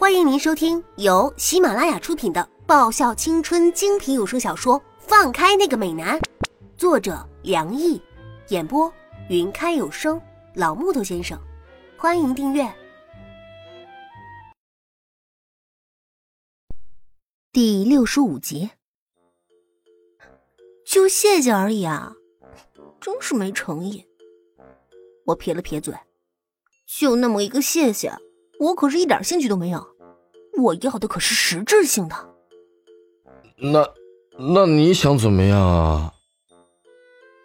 欢迎您收听由喜马拉雅出品的爆笑青春精品有声小说《放开那个美男》，作者梁毅，演播云开有声老木头先生。欢迎订阅第六十五集。就谢谢而已啊，真是没诚意。我撇了撇嘴，就那么一个谢谢，我可是一点兴趣都没有。我要的可是实质性的。那，那你想怎么样啊？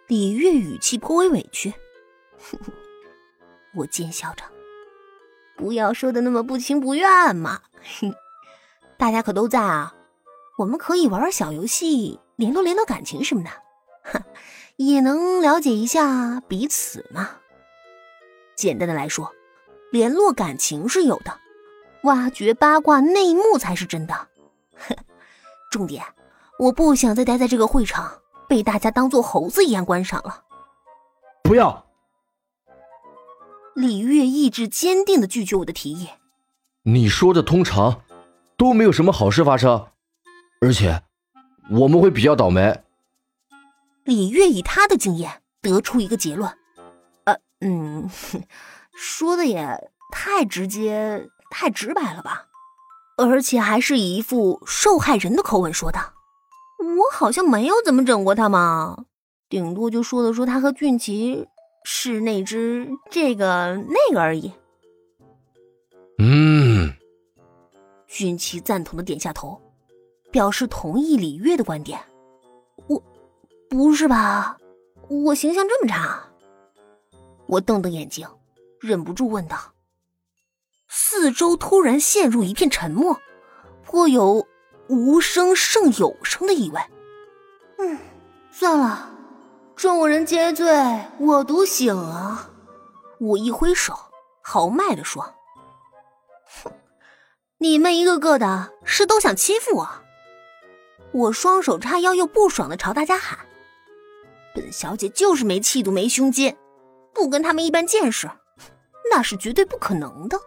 李月语气颇为委屈。哼 哼我奸笑着，不要说的那么不情不愿嘛。哼 大家可都在啊，我们可以玩玩小游戏，联络联络感情什么的，哼，也能了解一下彼此嘛。简单的来说，联络感情是有的。挖掘八卦内幕才是真的。哼重点，我不想再待在这个会场，被大家当做猴子一样观赏了。不要！李月意志坚定的拒绝我的提议。你说的通常都没有什么好事发生，而且我们会比较倒霉。李月以他的经验得出一个结论。呃，嗯，说的也太直接。太直白了吧，而且还是以一副受害人的口吻说的。我好像没有怎么整过他嘛，顶多就说了说他和俊奇是那只这个那个而已。嗯，俊奇赞同的点下头，表示同意李月的观点。我，不是吧？我形象这么差？我瞪瞪眼睛，忍不住问道。四周突然陷入一片沉默，颇有无声胜有声的意味。嗯，算了，众人皆醉我独醒啊！我一挥手，豪迈的说：“哼，你们一个个的是都想欺负我？”我双手叉腰，又不爽的朝大家喊：“本小姐就是没气度、没胸襟，不跟他们一般见识，那是绝对不可能的。”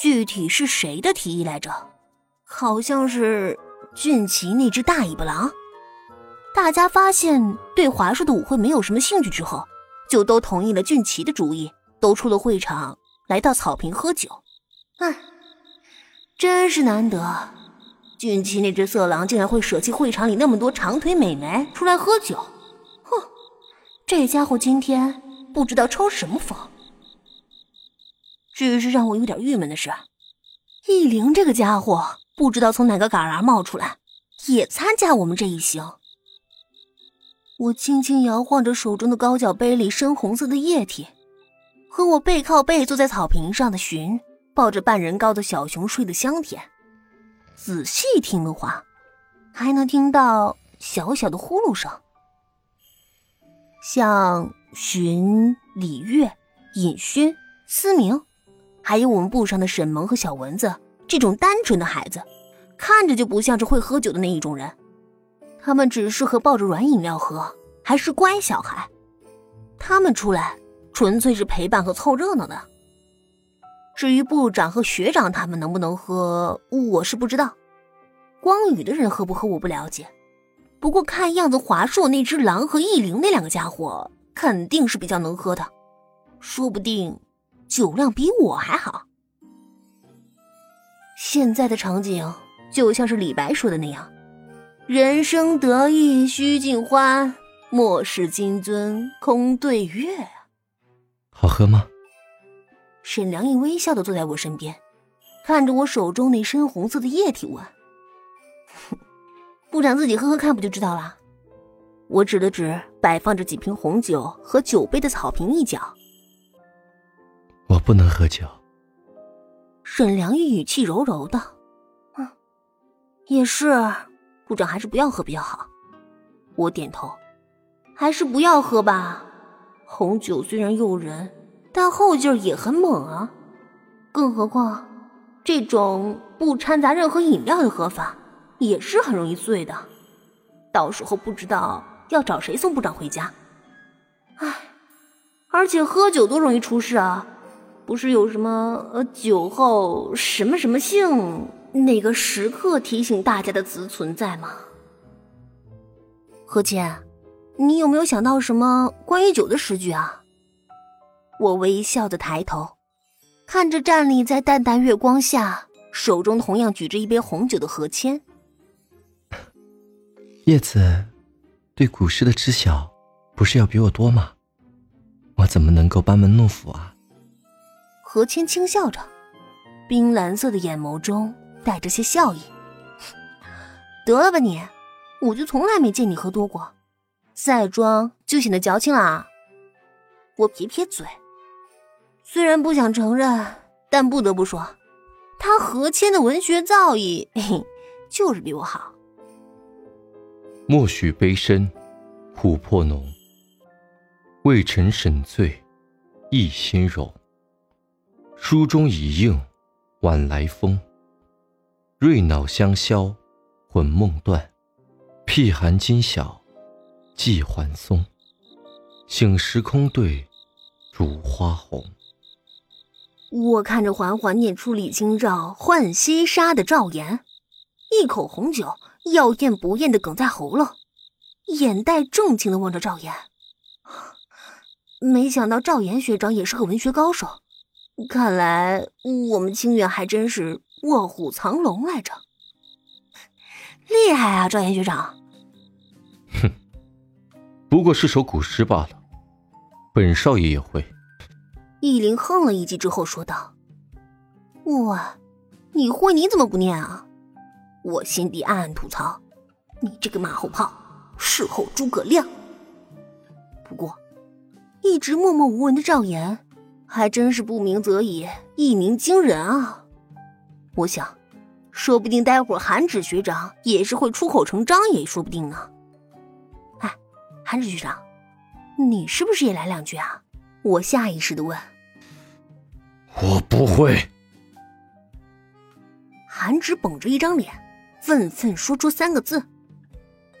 具体是谁的提议来着？好像是俊奇那只大尾巴狼。大家发现对华硕的舞会没有什么兴趣之后，就都同意了俊奇的主意，都出了会场，来到草坪喝酒。唉，真是难得，俊奇那只色狼竟然会舍弃会场里那么多长腿美眉出来喝酒。哼，这家伙今天不知道抽什么风。只是让我有点郁闷的是，易灵这个家伙不知道从哪个旮旯冒出来，也参加我们这一行。我轻轻摇晃着手中的高脚杯里深红色的液体，和我背靠背坐在草坪上的寻抱着半人高的小熊睡得香甜。仔细听的话，还能听到小小的呼噜声。像寻、李月、尹勋、思明。还有我们部上的沈萌和小蚊子这种单纯的孩子，看着就不像是会喝酒的那一种人，他们只适合抱着软饮料喝，还是乖小孩。他们出来纯粹是陪伴和凑热闹的。至于部长和学长他们能不能喝，我是不知道。光宇的人喝不喝我不了解，不过看样子华硕那只狼和易灵那两个家伙肯定是比较能喝的，说不定。酒量比我还好。现在的场景就像是李白说的那样：“人生得意须尽欢，莫使金樽空对月。”好喝吗？沈良一微笑的坐在我身边，看着我手中那深红色的液体问：“ 部长自己喝喝看，不就知道了？”我指了指摆放着几瓶红酒和酒杯的草坪一角。我不能喝酒。沈良玉语气柔柔的，嗯，也是，部长还是不要喝比较好。我点头，还是不要喝吧。红酒虽然诱人，但后劲儿也很猛啊。更何况，这种不掺杂任何饮料的喝法，也是很容易醉的。到时候不知道要找谁送部长回家。唉，而且喝酒多容易出事啊！不是有什么呃酒后什么什么姓那个时刻提醒大家的词存在吗？何谦，你有没有想到什么关于酒的诗句啊？我微笑的抬头，看着站立在淡淡月光下，手中同样举着一杯红酒的何谦。叶子，对古诗的知晓，不是要比我多吗？我怎么能够班门弄斧啊？何谦轻笑着，冰蓝色的眼眸中带着些笑意。得了吧你，我就从来没见你喝多过，再装就显得矫情了啊。我撇撇嘴，虽然不想承认，但不得不说，他何谦的文学造诣嘿就是比我好。莫许悲深，琥珀浓。未曾审醉，一心柔。书中已应，晚来风。瑞脑香消，魂梦断。僻寒今晓，寄还松。醒时空对，烛花红。我看着缓缓念出李清照《浣溪沙》的赵岩，一口红酒要咽不咽的哽在喉咙，眼带重情的望着赵岩。没想到赵岩学长也是个文学高手，看来我们清远还真是卧虎藏龙来着，厉害啊，赵岩学长！哼，不过是首古诗罢了，本少爷也会。易林哼了一句之后说道：“哇，你会你怎么不念啊？”我心底暗暗吐槽：“你这个马后炮，事后诸葛亮。”不过。一直默默无闻的赵岩，还真是不鸣则已，一鸣惊人啊！我想，说不定待会儿韩芷学长也是会出口成章，也说不定呢。哎，韩芷学长，你是不是也来两句啊？我下意识的问。我不会。韩芷绷着一张脸，愤愤说出三个字：“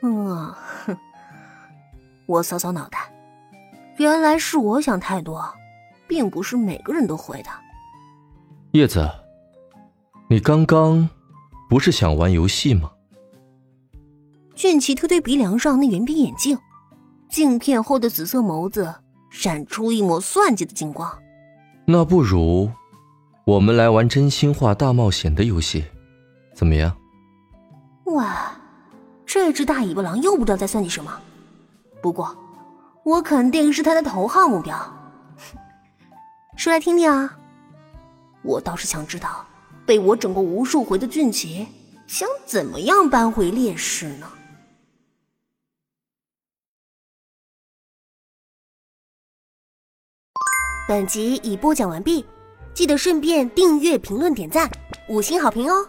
嗯，哼。”我扫扫脑袋。原来是我想太多，并不是每个人都会的。叶子，你刚刚不是想玩游戏吗？俊奇推推鼻梁上那圆边眼镜，镜片后的紫色眸子闪出一抹算计的金光。那不如我们来玩真心话大冒险的游戏，怎么样？哇，这只大尾巴狼又不知道在算计什么。不过。我肯定是他的头号目标，说来听听啊！我倒是想知道，被我整过无数回的俊杰，想怎么样扳回劣势呢？本集已播讲完毕，记得顺便订阅、评论、点赞、五星好评哦！